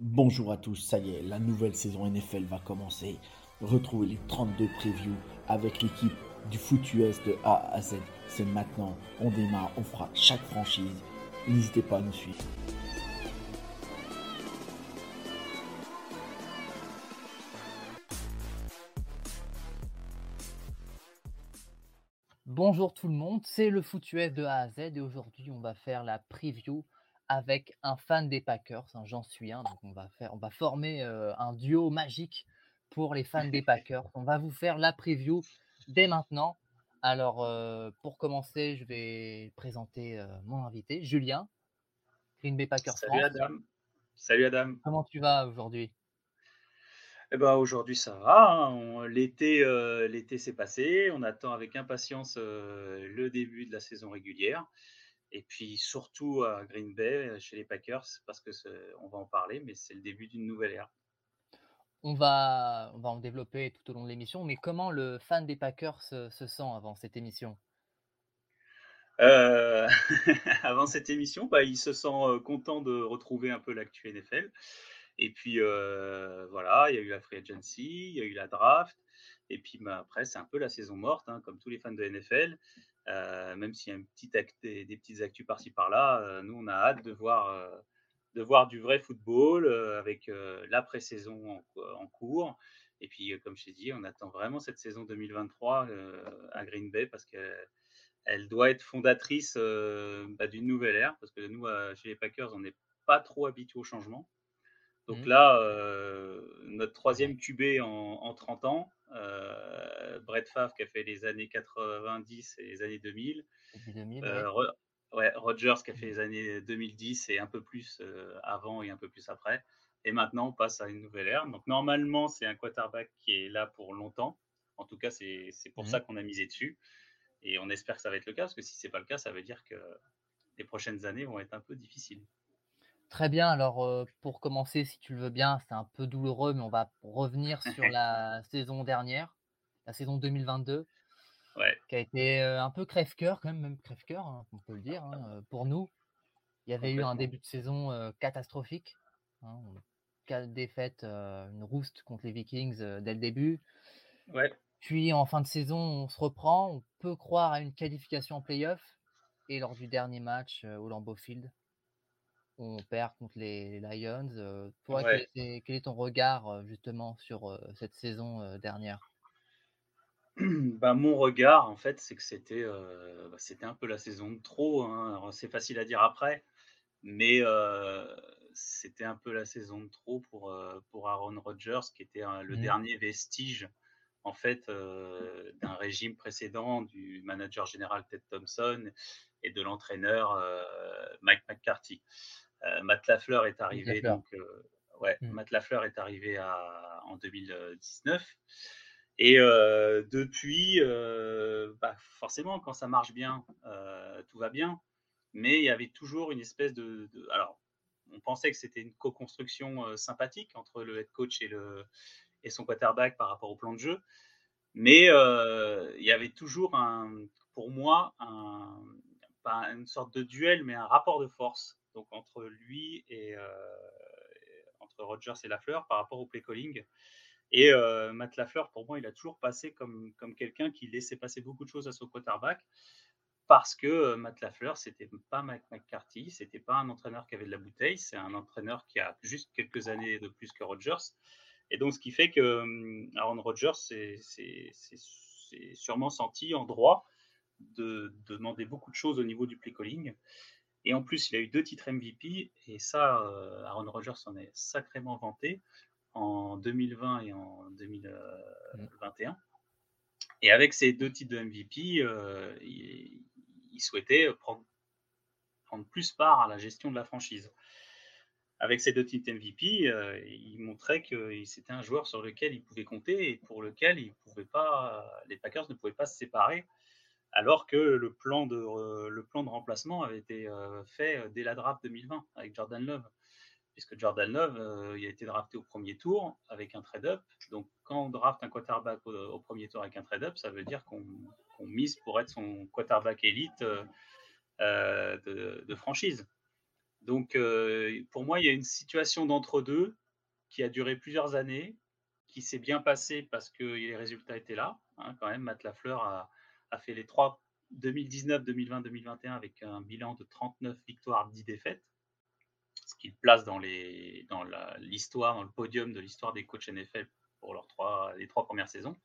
Bonjour à tous, ça y est, la nouvelle saison NFL va commencer. Retrouvez les 32 previews avec l'équipe du foot US de A à Z. C'est maintenant, on démarre, on fera chaque franchise. N'hésitez pas à nous suivre. Bonjour tout le monde, c'est le foot US de A à Z et aujourd'hui on va faire la preview avec un fan des Packers, hein, j'en suis un, donc on va, faire, on va former un duo magique pour les fans des Packers. On va vous faire la preview dès maintenant. Alors pour commencer, je vais présenter mon invité, Julien, Green Bay Packers. Salut Adam. Salut Adam. Comment tu vas aujourd'hui? Eh ben, aujourd'hui ça va. Hein. L'été, l'été s'est passé. On attend avec impatience le début de la saison régulière. Et puis surtout à Green Bay, chez les Packers, parce que on va en parler, mais c'est le début d'une nouvelle ère. On va, on va en développer tout au long de l'émission, mais comment le fan des Packers se, sent avant cette émission? Euh, Avant cette émission, bah, il se sent content de retrouver un peu l'actu NFL. Et puis euh, voilà, il y a eu la free agency, il y a eu la draft. Et puis bah, après, c'est un peu la saison morte, hein, comme tous les fans de NFL. Euh, même s'il y a petite des, petites actus par-ci par-là, euh, nous on a hâte de voir, euh, du vrai football avec la pré-saison en, cours. Et puis, comme je t'ai dit, on attend vraiment cette saison 2023 à Green Bay parce qu'elle elle doit être fondatrice bah, d'une nouvelle ère. Parce que nous, chez les Packers, on n'est pas trop habitués au changement. Donc mmh. là, notre troisième QB en, en 30 ans, euh, Brett Favre qui a fait les années 90 et les années 2000. Euh, Rogers qui a fait les années 2010 et un peu plus euh, avant et un peu plus après. Et maintenant, on passe à une nouvelle ère. Donc, normalement, c'est un quarterback qui est là pour longtemps. En tout cas, c'est pour mmh. ça qu'on a misé dessus. Et on espère que ça va être le cas, parce que si ce n'est pas le cas, ça veut dire que les prochaines années vont être un peu difficiles. Très bien, alors pour commencer, si tu le veux bien, c'est un peu douloureux, mais on va revenir sur la saison dernière, la saison 2022, qui a été un peu crève-cœur, quand même, même crève-cœur, hein, on peut le dire, hein, pour nous. Il y avait eu un début de saison catastrophique, hein, quatre défaites, une rouste contre les Vikings dès le début. Puis en fin de saison, on se reprend, on peut croire à une qualification en playoff, et lors du dernier match au Lambeau Field, on perd contre les Lions. toi, quel, est, ton regard justement sur cette saison dernière? Bah, mon regard, en fait, c'est que c'était bah, c'était un peu la saison de trop. Hein. C'est facile à dire après, mais c'était un peu la saison de trop pour, pour Aaron Rodgers, qui était le mmh. dernier vestige en fait d'un régime précédent du manager général Ted Thompson et de l'entraîneur Mike McCarthy. Euh, Matt Lafleur est arrivé donc euh, ouais, mmh. Matt Lafleur est arrivé à, en 2019. Et euh, depuis, bah, forcément, quand ça marche bien, tout va bien. Mais il y avait toujours une espèce de, alors, on pensait que c'était une co-construction sympathique entre le head coach et, le, et son quarterback par rapport au plan de jeu. Mais il y avait toujours un, pour moi, un, pas une sorte de duel, mais un rapport de force donc entre lui et entre Rogers et Lafleur par rapport au play calling. Et Matt Lafleur, pour moi, il a toujours passé comme, comme quelqu'un qui laissait passer beaucoup de choses à son quarterback parce que Matt Lafleur, c'était pas Mike McCarthy, c'était pas un entraîneur qui avait de la bouteille, c'est un entraîneur qui a juste quelques années de plus que Rogers. Et donc, ce qui fait que Aaron Rodgers s'est sûrement senti en droit de, de, demander beaucoup de choses au niveau du play calling. Et en plus, il a eu deux titres MVP, et ça, euh, Aaron Rodgers en est sacrément vanté en 2020 et en 2021. Et avec ces deux titres de MVP, euh, il, souhaitait prendre, plus part à la gestion de la franchise. avec ses deux titres MVP, euh, il montrait que c'était un joueur sur lequel il pouvait compter et pour lequel il pouvait pas, les Packers ne pouvaient pas se séparer, alors que le plan de, le plan de remplacement avait été fait dès la draft 2020 avec Jordan Love puisque Jordan Love, euh, il a été drafté au premier tour avec un trade-up. Donc, quand on draft un quarterback au, premier tour avec un trade-up, ça veut dire qu'on mise pour être son quarterback élite euh, euh, de, franchise. Donc, pour moi, il y a une situation d'entre-deux qui a duré plusieurs années, qui s'est bien passée parce que les résultats étaient là. Hein, quand même, Matt Lafleur a, a fait les trois 2019, 2020, 2021 avec un bilan de 39 victoires, 10 défaites ce qui le place dans l'histoire, dans, le podium de l'histoire des coachs NFL pour leurs trois, les trois premières saisons.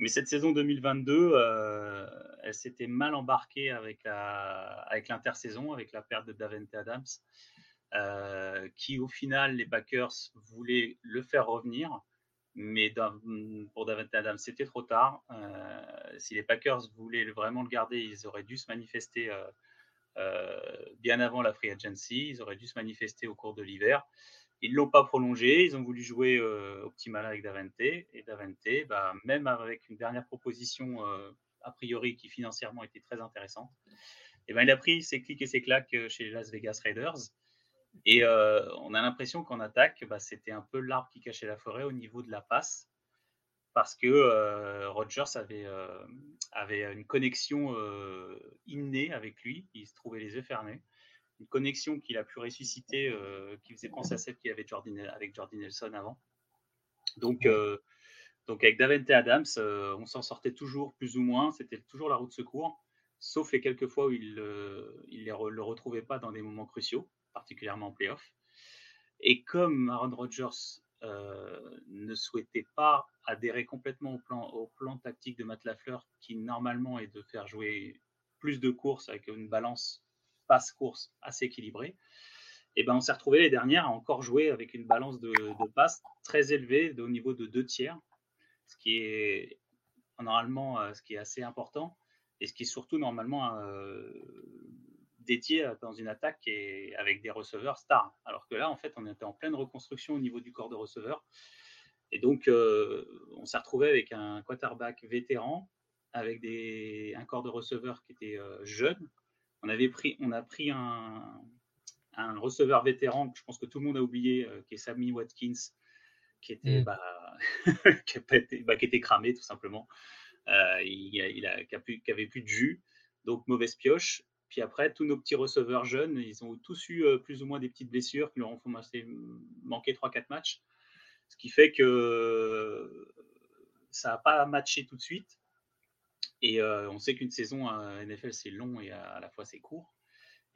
Mais cette saison 2022, euh, elle s'était mal embarquée avec, avec l'intersaison, avec la perte de Davante Adams, euh, qui au final, les Packers voulaient le faire revenir. Mais pour Davante Adams, c'était trop tard. Euh, si les Packers voulaient vraiment le garder, ils auraient dû se manifester euh, bien avant la free agency. Ils auraient dû se manifester au cours de l'hiver. Ils ne l'ont pas prolongé, ils ont voulu jouer euh, optimal avec Davante. Et Davante, bah, même avec une dernière proposition euh, a priori qui financièrement était très intéressante, et ben, il a pris ses clics et ses claques chez les Las Vegas Raiders. Et on a l'impression qu'en attaque, bah, c'était un peu l'arbre qui cachait la forêt au niveau de la passe. Parce que euh, Rogers avait, euh, avait une connexion euh, innée avec lui, il se trouvait les yeux fermés, une connexion qu'il a pu ressusciter, qui faisait penser à celle qu'il avait avec Jordi Nelson avant. Donc, donc avec Davante Adams, on s'en sortait toujours plus ou moins, c'était toujours la route de secours, sauf les quelques fois où il ne le retrouvait pas dans des moments cruciaux, particulièrement en playoff. Et comme Aaron Rodgers euh, ne souhaitait pas adhérer complètement au plan, au plan tactique de Matt Lafleur, qui normalement est de faire jouer plus de courses avec une balance passe-course assez équilibrée. Et ben on s'est retrouvé les dernières à encore jouer avec une balance de, passes très élevée, au niveau de deux tiers, ce qui est normalement euh, ce qui est assez important et ce qui est surtout normalement euh, dédié dans une attaque et avec des receveurs stars. Alors que là, en fait, on était en pleine reconstruction au niveau du corps de receveurs. Et donc, euh, on s'est retrouvé avec un quarterback vétéran, avec des, un corps de receveurs qui était euh, jeune. On, avait pris, on a pris un, un, receveur vétéran que je pense que tout le monde a oublié, euh, qui est Sammy Watkins, qui était, mm. bah, qui, bah, qui, était cramé tout simplement. il, il, a, qui, avait plus de jus, donc mauvaise pioche. Puis après, tous nos petits receveurs jeunes, ils ont tous eu euh, plus ou moins des petites blessures qui leur ont fait manquer 3-4 matchs. Ce qui fait que ça n'a pas matché tout de suite. Et euh, on sait qu'une saison à NFL, c'est long et à, la fois c'est court.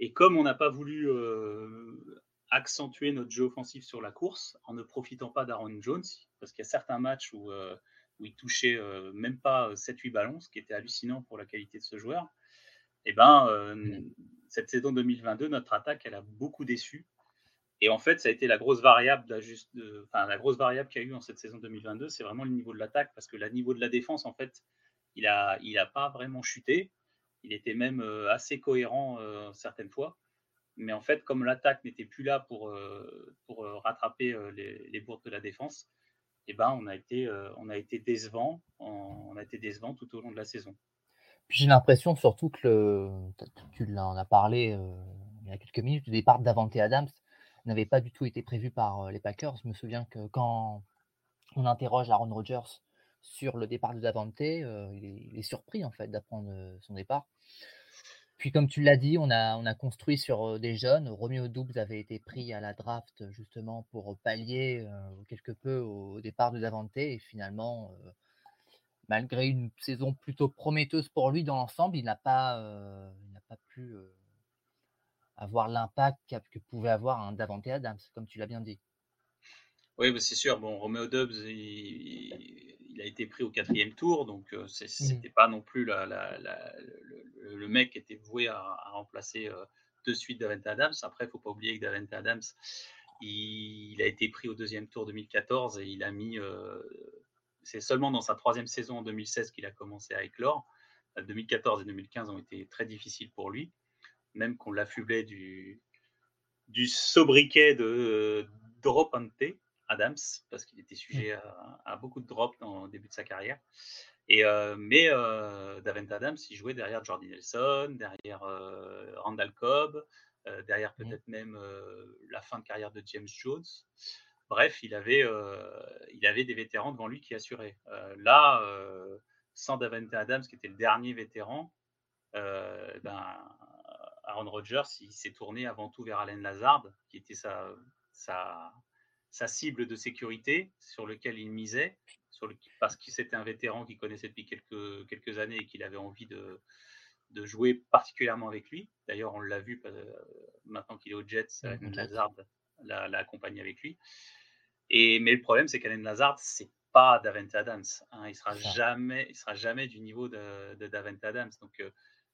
Et comme on n'a pas voulu euh, accentuer notre jeu offensif sur la course en ne profitant pas d'Aaron Jones, parce qu'il y a certains matchs où, où il touchait même pas 7-8 ballons, ce qui était hallucinant pour la qualité de ce joueur, eh ben, euh, cette saison 2022, notre attaque, elle a beaucoup déçu. Et en fait, ça a été la grosse variable, enfin, la grosse variable qu'il y a eu en cette saison 2022, c'est vraiment le niveau de l'attaque, parce que le niveau de la défense, en fait, il n'a il a pas vraiment chuté. Il était même euh, assez cohérent euh, certaines fois. Mais en fait, comme l'attaque n'était plus là pour, pour rattraper les, les, bourdes de la défense, eh ben, on, a été, on a été décevant. On a été décevant tout au long de la saison. J'ai l'impression surtout que le, tu en as parlé euh, il y a quelques minutes, le départ d'Avante Adams n'avait pas du tout été prévu par euh, les Packers. Je me souviens que quand on interroge Aaron Rodgers sur le départ de Davante, euh, il, est, surpris en fait d'apprendre son départ. Puis comme tu l'as dit, on a, on a construit sur des jeunes. Romeo Doubs avait été pris à la draft justement pour pallier quelque peu au départ de Davante et finalement malgré une saison plutôt prometteuse pour lui dans l'ensemble, il n'a pas, euh, n'a pas pu euh, avoir l'impact que pouvait avoir un Davante Adams, comme tu l'as bien dit. Oui, bah, c'est sûr. Bon, Romeo Dobbs, il, a été pris au quatrième tour, donc euh, ce n'était mmh. pas non plus le, mec qui était voué à, remplacer de suite Davante Adams. Après, il ne faut pas oublier que Davante Adams, il, a été pris au deuxième tour 2014 et il a mis c'est seulement dans sa troisième saison en 2016 qu'il a commencé à éclore. 2014 et 2015 ont été très difficiles pour lui, même qu'on l'affublait du, du sobriquet de Dropante Adams, parce qu'il était sujet à, beaucoup de drops dans le début de sa carrière. Et, mais Davent Adams, il jouait derrière Jordi Nelson, derrière Randall Cobb, derrière peut-être même la fin de carrière de James Jones. Bref, il avait, il avait des vétérans devant lui qui assuraient. là, sans Davante Adams, qui était le dernier vétéran, ben, Aaron Rodgers, il s'est tourné avant tout vers Allen Lazard, qui était sa, sa, sa cible de sécurité sur lequel il misait, sur le, parce que c'était un vétéran qu'il connaissait depuis quelques, quelques années et qu'il avait envie de, de jouer particulièrement avec lui. D'ailleurs, on l'a vu euh, maintenant qu'il est au Jets, mmh, Lazard l'a accompagné avec lui. Et, mais le problème, c'est qu'Allen Lazard, c'est pas Davante Adams. Hein. il sera jamais, il sera jamais du niveau de, de Davante Adams. Donc, euh,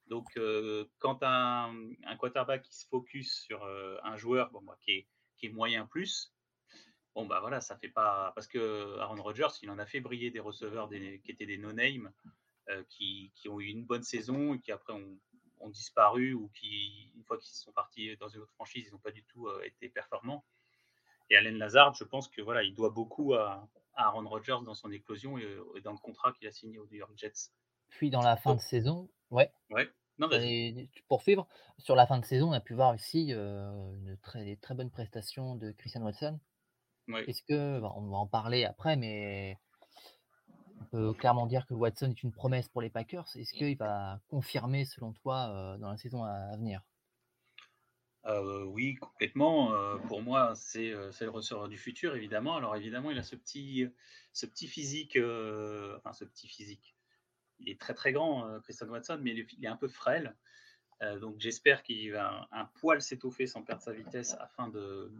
donc, euh, quand un, un, quarterback qui se focus sur euh, un joueur bon, qui, est, qui, est, moyen plus, bon, bah voilà, ça fait pas. Parce que Aaron Rodgers, il en a fait briller des receveurs des, qui étaient des no-name, qui, qui, ont eu une bonne saison et qui après ont, ont disparu ou qui, une fois qu'ils sont partis dans une autre franchise, ils n'ont pas du tout été performants. Et Allen Lazard, je pense que voilà, il doit beaucoup à, à Aaron Rodgers dans son éclosion et, et dans le contrat qu'il a signé aux New York Jets. Puis dans la fin de saison, ouais. Ouais. Pour suivre, sur la fin de saison, on a pu voir aussi une très, très bonnes prestations de Christian Watson. Est-ce que, bah, on va en parler après, mais peut clairement dire que Watson est une promesse pour les Packers. Est-ce qu'il va confirmer, selon toi, dans la saison à, venir? Oui, complètement. pour moi, c'est le receveur du futur, évidemment. Alors, évidemment, il a ce petit, ce petit physique, enfin, ce petit physique il est très très grand, euh, Christian Watson, mais il est, un peu frêle. Euh, donc j'espère qu'il va un, poil s'étoffer sans perdre sa vitesse afin de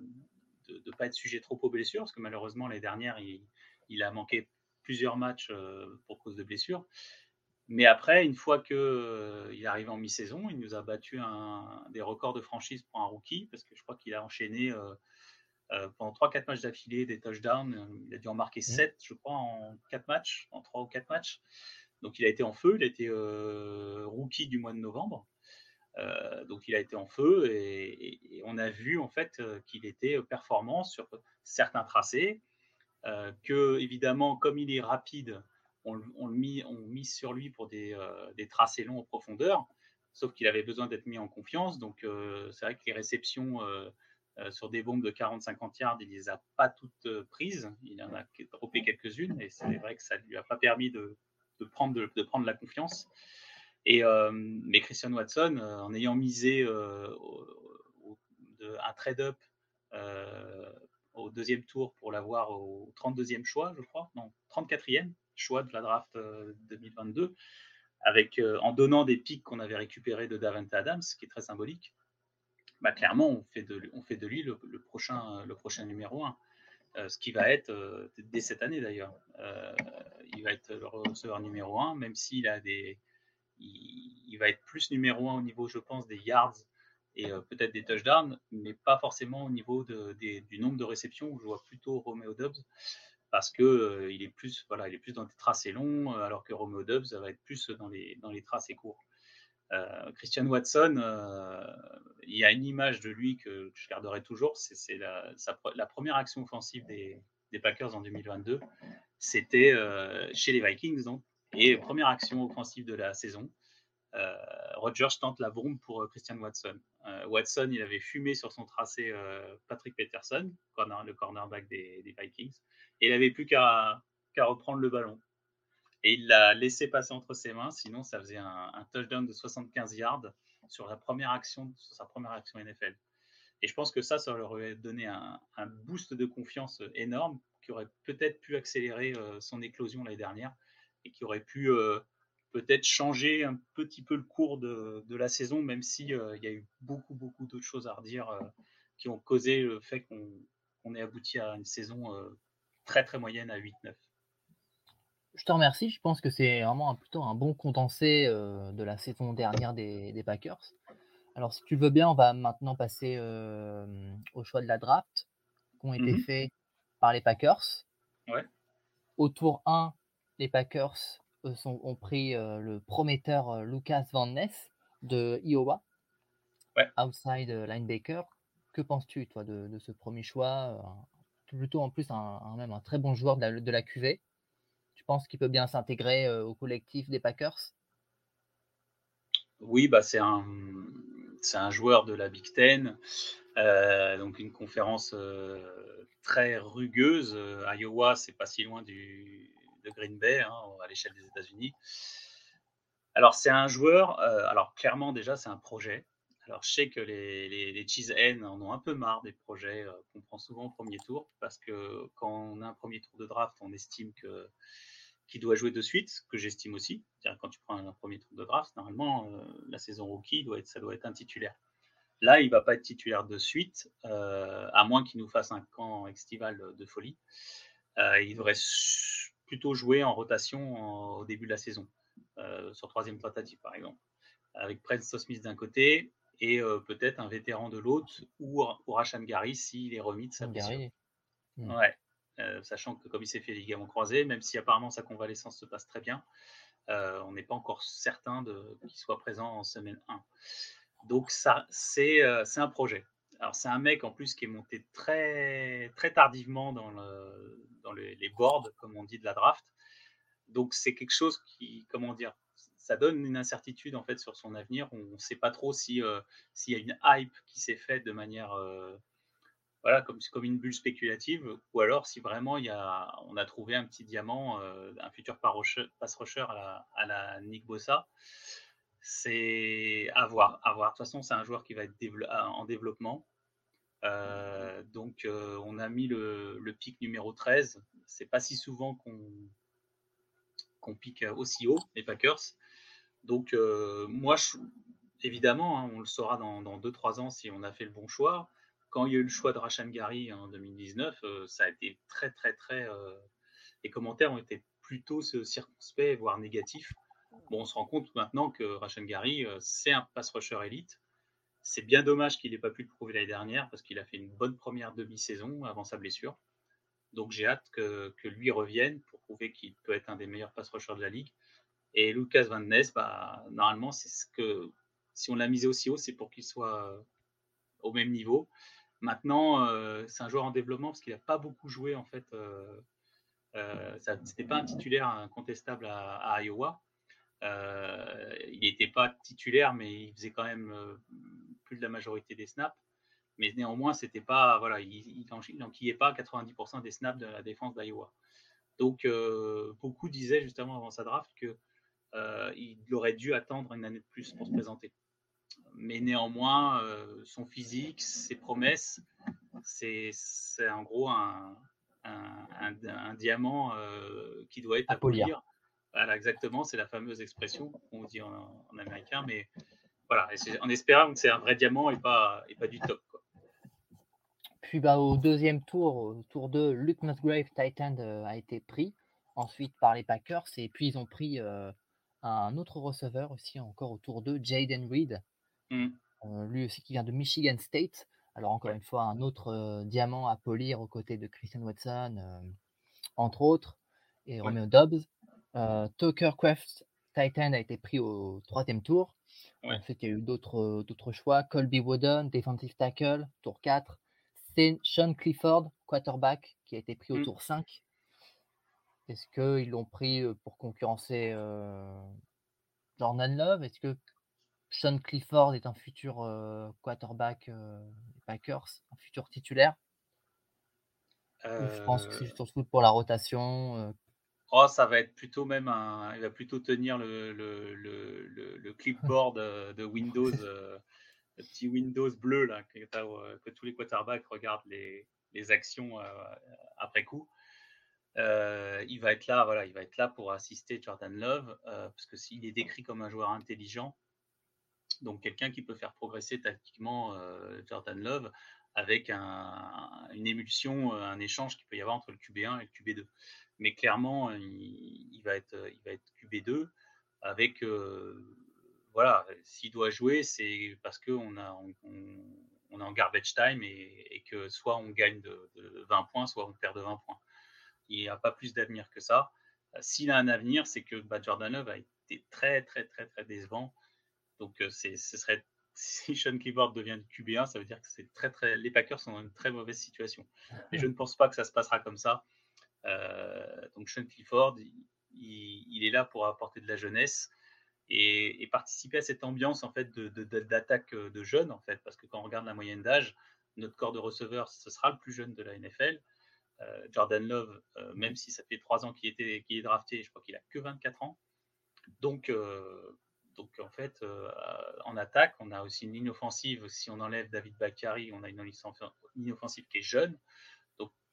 ne pas être sujet trop aux blessures, parce que malheureusement l'année dernière, il, a manqué plusieurs matchs euh, pour cause de blessures. Mais après, une fois qu'il est arrivé en mi-saison, il nous a battu un, des records de franchise pour un rookie, parce que je crois qu'il a enchaîné pendant 3-4 matchs d'affilée des touchdowns. Il a dû en marquer 7, mmh. je crois, en 4 matchs, en 3 ou 4 matchs. Donc il a été en feu, il a été euh, rookie du mois de novembre. Euh, donc il a été en feu et, on a vu en fait euh, qu'il était performant sur certains tracés, que évidemment comme il est rapide, on, le on mise sur lui pour des, tracés longs en profondeur, sauf qu'il avait besoin d'être mis en confiance. Donc c'est vrai que les réceptions sur des bombes de 40-50 yards, il ne les a pas toutes prises, il en a droppé quelques-unes et c'est vrai que ça ne lui a pas permis de, prendre, de, prendre la confiance. Et, euh, mais Christian Watson, euh, en ayant misé euh, un trade-up au deuxième tour pour l'avoir au 32e choix, je crois, non, 34e choix de la draft 2022, avec, en donnant des pics qu'on avait récupérés de Davante Adams, qui est très symbolique, bah, clairement, on fait de, on fait de lui le, prochain, le prochain numéro 1. ce qui va être dès cette année d'ailleurs il va être le receveur numéro 1, même s'il a des. Il, va être plus numéro 1 au niveau, je pense, des yards et euh, peut-être des touchdowns, mais pas forcément au niveau du nombre de réceptions où je vois plutôt Romeo Dobbs parce que euh, il est plus voilà, il est plus dans des tracés longs, euh, alors que Romeo Dobbs va être plus dans les dans les tracés courts. Christian Watson, il y a une image de lui que je garderai toujours, c'est la, première action offensive des, des Packers en 2022 c'était euh, chez les Vikings. Donc, et première action offensive de la saison. Euh, Rodgers tente la bombe pour euh, Christian Watson. Watson, il avait fumé sur son tracé Patrick Peterson, le cornerback des, Vikings, et il n'avait plus qu'à reprendre le ballon. Et il l'a laissé passer entre ses mains, sinon ça faisait un, touchdown de 75 yards sur, première action, sur sa première action NFL. Et je pense que ça, ça leur aurait donné un, un boost de confiance énorme qui aurait peut-être pu accélérer euh, son éclosion l'année dernière et qui aurait pu euh, peut-être changer un petit peu le cours de, la saison, même s'il euh, il y a eu beaucoup, beaucoup d'autres choses à redire qui ont causé le fait qu'on ait abouti à une saison très, très moyenne à 8-9. Je te remercie. Je pense que c'est vraiment un, plutôt un bon condensé de la saison dernière des, Packers. Alors, si tu veux bien, on va maintenant passer au choix de la draft qui ont été mmh faits par les Packers. Au tour 1, les Packers sont, ont pris le prometteur Lucas Van Ness de Iowa, outside linebacker. que penses-tu, toi, de, ce premier choix Plutôt en plus un, même un très bon joueur de la, de la QV. Tu penses qu'il peut bien s'intégrer au collectif des Packers? Oui, bah c'est un, c'est un joueur de la Big Ten, donc une conférence très rugueuse. Iowa, c'est pas si loin du, de Green Bay hein, à l'échelle des États-Unis. Alors c'est un joueur, alors clairement déjà c'est un projet. Alors, je sais que les, les, les cheese en ont un peu marre des projets euh, qu'on prend souvent au premier tour, parce que quand on a un premier tour de draft, on estime que qu'il doit jouer de suite, que j'estime aussi. Quand tu prends un, premier tour de draft, normalement, euh, la saison rookie, doit être, ça doit être un titulaire. Là, il ne va pas être titulaire de suite, euh, à moins qu'il nous fasse un camp estival de folie. il devrait plutôt jouer en rotation au début de la saison, sur troisième tentative par exemple, avec Prince Smith d'un côté et peut-être un vétéran de l'autre ou pour Hacham Gary s'il est remis de sa blessure. Mmh. Ouais. sachant que comme il s'est fait les ligaments croisés, même si apparemment sa convalescence se passe très bien, on n'est pas encore certain qu'il soit présent en semaine 1. Donc ça, c'est un projet. Alors c'est un mec en plus qui est monté très, très tardivement dans, le, dans les boards, comme on dit, de la draft. Donc c'est quelque chose qui, comment dire, ça donne une incertitude en fait sur son avenir. On ne sait pas trop si euh, s'il y a une hype qui s'est faite de manière euh, voilà comme comme une bulle spéculative ou alors si vraiment il y a on a trouvé un petit diamant, euh, un futur pass rusher à la, à la Nick Bossa. C'est à voir, à voir. De toute façon, c'est un joueur qui va être en développement. donc, on a mis le, le pic numéro 13. C'est pas si souvent qu'on qu'on pique aussi haut, les Packers. Donc, euh, moi, évidemment, hein, on le saura dans 2-3 ans si on a fait le bon choix. Quand il y a eu le choix de Rachan Gary en 2019, euh, ça a été très, très, très. Euh, les commentaires ont été plutôt circonspects, voire négatifs. Bon, on se rend compte maintenant que Rachan Gary, c'est un pass rusher élite. C'est bien dommage qu'il n'ait pas pu le prouver l'année dernière parce qu'il a fait une bonne première demi-saison avant sa blessure. Donc j'ai hâte que, que, lui revienne pour prouver qu'il peut être un des meilleurs pass rushers de la ligue. Et Lucas Van Ness, bah, normalement, c'est ce que si on l'a misé aussi haut, c'est pour qu'il soit euh, au même niveau. Maintenant, euh, c'est un joueur en développement parce qu'il n'a pas beaucoup joué en fait. Euh, euh C'était pas un titulaire incontestable à, Iowa. Il n'était pas titulaire, mais il faisait quand même plus de la majorité des snaps. Mais néanmoins, c'était pas voilà, il n'enquillait pas 90% des snaps de la défense d'Iowa. Donc, beaucoup disaient justement avant sa draft que euh, il aurait dû attendre une année de plus pour se présenter. Mais néanmoins, euh, son physique, ses promesses, c'est en gros un, un, diamant euh, qui doit être à polir. Voilà, exactement, c'est la fameuse expression qu'on dit en, américain, mais voilà, en espérant que c'est un vrai diamant et pas, et pas du top. Puis bah, au deuxième tour, au tour 2, Luke Musgrave, Titan, a été pris ensuite par les Packers, et puis ils ont pris un autre receveur aussi, encore autour de Jaden Reed, mmh. euh, lui aussi qui vient de Michigan State. Alors encore une fois, un autre euh, diamant à polir aux côtés de Christian Watson, euh, entre autres, et Romeo Dobbs. Tucker Craft Titan a été pris au troisième tour. Ensuite, il y a eu d'autres, d'autres choix. Colby Wooden, defensive tackle, tour 4. Sean Clifford, quarterback, qui a été pris au mmh. tour 5. Est-ce qu'ils l'ont pris pour concurrencer Jordan Love? Est-ce que Sean Clifford est un futur quarterback des Packers, un futur titulaire? Je pense que c'est surtout pour la rotation. Oh, ça va être plutôt même un. Il va plutôt tenir le, le, le, le clipboard de Windows, le petit Windows bleu là, que, que, tous les quarterbacks regardent les, les actions après coup. Euh, il va être là, voilà, il va être là pour assister Jordan Love, euh, parce que s'il est décrit comme un joueur intelligent, donc quelqu'un qui peut faire progresser tactiquement euh, Jordan Love avec une émulsion, un échange qu'il peut y avoir entre le QB1 et le QB2. Mais clairement, il, va être, il va être QB2 avec, voilà, s'il doit jouer, c'est parce qu'on a, on, est en garbage time et, que soit on gagne de, de 20 points, soit on perd de 20 points il a pas plus d'avenir que ça. Euh, s'il a un avenir, c'est que bah, Jordan Love a été très, très, très, très décevant. Donc, euh, ce serait si Sean Clifford devient QB1, ça veut dire que c'est très, très, les Packers sont dans une très mauvaise situation. Et je ne pense pas que ça se passera comme ça. Donc Sean Clifford, il, est là pour apporter de la jeunesse et, participer à cette ambiance en fait d'attaque de, de, jeunes en fait, parce que quand on regarde la moyenne d'âge, notre corps de receveurs, ce sera le plus jeune de la NFL. Euh, Jordan Love, euh, même si ça fait trois ans qu'il était est drafté, je crois qu'il a que 24 ans. Donc, euh, donc en fait, en attaque, on a aussi une ligne offensive. Si on enlève David Bakary, on a une ligne offensive qui est jeune.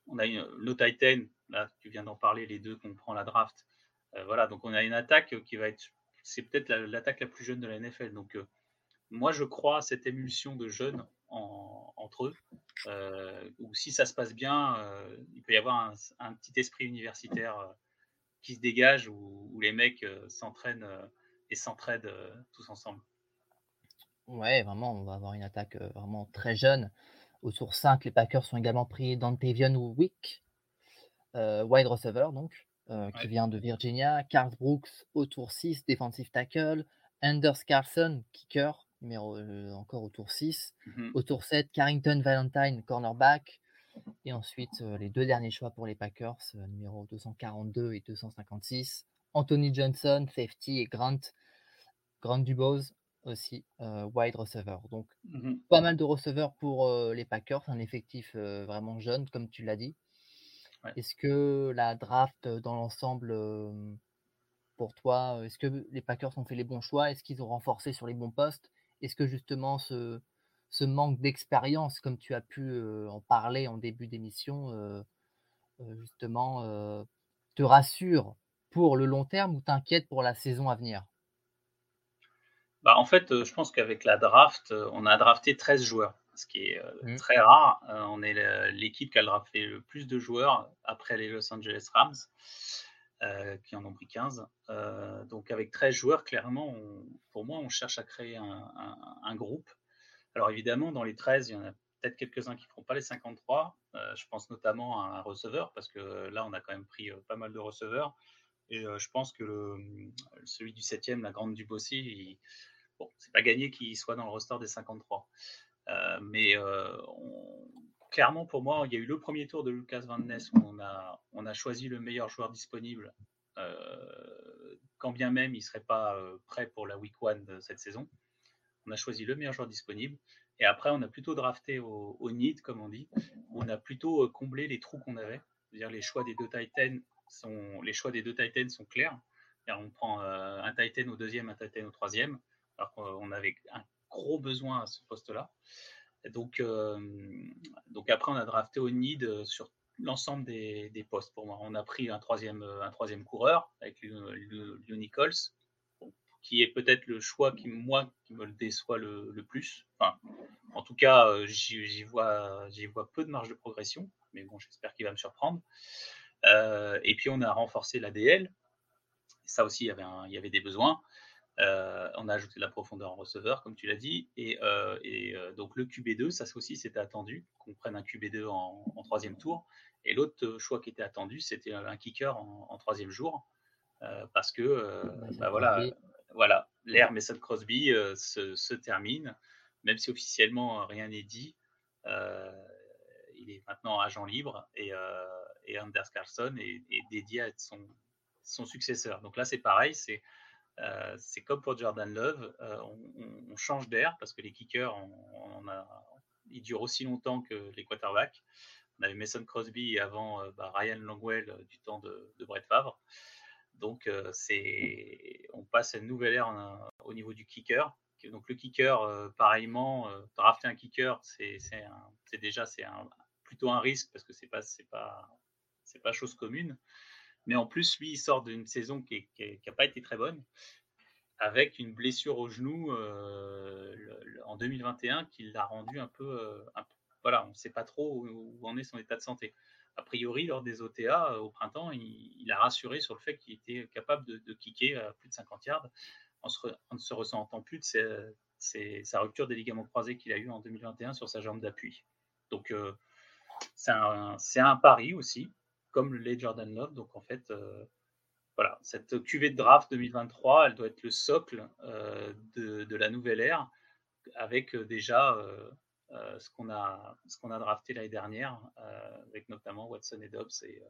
On a une, Titan, là, tu viens d'en parler, les deux qu'on prend la draft. voilà, donc on a une attaque qui va être, c'est peut-être l'attaque la, plus jeune de la NFL. Donc, moi, je crois à cette émulsion de jeunes entre eux. Euh, ou si ça se passe bien, euh, il peut y avoir un, petit esprit universitaire euh, qui se dégage où, les mecs s'entraînent et s'entraident tous ensemble. Ouais, vraiment, on va avoir une attaque vraiment très jeune. Au tour 5, les Packers sont également pris Dantavian Wick, wide receiver donc, qui vient de Virginia. Carl Brooks au tour 6, defensive tackle. Anders Carlson, kicker numéro encore au tour 6. Mmh au tour 7, Carrington Valentine, cornerback. Et ensuite, les deux derniers choix pour les Packers, numéro 242 et 256. Anthony Johnson, safety, et Grant, Grant Dubose aussi, wide receiver. Donc, mmh pas mal de receveurs pour les Packers, un effectif vraiment jeune, comme tu l'as dit. Est-ce que la draft dans l'ensemble pour toi, est-ce que les Packers ont fait les bons choix? Est-ce qu'ils ont renforcé sur les bons postes? Est-ce que justement ce, ce manque d'expérience, comme tu as pu en parler en début d'émission, justement, te rassure pour le long terme ou t'inquiète pour la saison à venir? Bah, En fait, je pense qu'avec la draft, on a drafté 13 joueurs, ce qui est mmh. très rare. on est l'équipe qui a drafté le plus de joueurs après les Los Angeles Rams. Euh, qui en ont pris 15. Euh, donc avec 13 joueurs, clairement, pour moi, on cherche à créer un, groupe. Alors évidemment, dans les 13, il y en a peut-être quelques-uns qui ne feront pas les 53. Euh, je pense notamment à un receveur, parce que là, on a quand même pris pas mal de receveurs. Et je pense que le, celui du 7e, la Grande Dubossy, bon, c'est pas gagné qu'il soit dans le roster des 53. mais on, clairement, pour moi, il y a eu le premier tour de Lucas Van Ness où on a, on a choisi le meilleur joueur disponible, euh, quand bien même il ne serait pas euh, prêt pour la week one de cette saison. On a choisi le meilleur joueur disponible. Et après, on a plutôt drafté au, need, comme on dit. On a plutôt euh, comblé les trous qu'on avait. C'est-à-dire les choix des deux Titans sont, les choix des deux Titans sont clairs. On prend un Titan au deuxième, un Titan au troisième. Alors qu'on avait un gros besoin à ce poste-là. Donc, euh, donc après, on a drafté au need euh, sur l'ensemble des, postes pour moi. On a pris un troisième, euh, un troisième coureur avec le, Nichols, qui est peut-être le choix qui, moi, qui me le déçoit le, plus. en tout cas, j'y vois, vois peu de marge de progression, mais bon, j'espère qu'il va me surprendre. et puis, on a renforcé l'ADL. Ça aussi, il y avait, il y avait des besoins. Euh, on a ajouté de la profondeur en receveur, comme tu l'as dit. Et, euh, euh, donc le QB2, ça aussi c'était attendu, qu'on prenne un QB2 en, troisième tour. Et l'autre choix qui était attendu, c'était un kicker en, troisième jour. parce que bah voilà, voilà l'ère Mason Crosby se, termine, même si officiellement rien n'est dit. il est maintenant agent libre et, Anders Carlson est, dédié à être son, son successeur. Donc là, c'est pareil, c'est euh, c'est comme pour Jordan Love, euh, on, change d'air parce que les kickers, ils durent aussi longtemps que les quarterbacks. On avait Mason Crosby avant euh, bah, Ryan Longwell du temps de, Brett Favre. Donc c'est, on passe à une nouvelle ère au niveau du kicker. Donc le kicker, pareillement, drafter un kicker, c'est, déjà plutôt un risque parce que c'est pas pas pas chose commune. Mais en plus, lui, il sort d'une saison qui n'a pas été très bonne, avec une blessure au genou euh, en 2021 qui l'a rendu un peu, euh, Voilà, on ne sait pas trop où, en est son état de santé. A priori, lors des OTA euh, au printemps, il, a rassuré sur le fait qu'il était capable de, kicker à plus de 50 yards en, en se ressentant plus de sa rupture des ligaments croisés qu'il a eu en 2021 sur sa jambe d'appui. Donc, c'est un, pari aussi comme le Jordan Love. Donc en fait, euh, voilà, cette QV de draft 2023, elle doit être le socle euh, de, la nouvelle ère. avec déjà ce qu'on a, qu'on a drafté l'année dernière, avec notamment Watson et Dobbs et,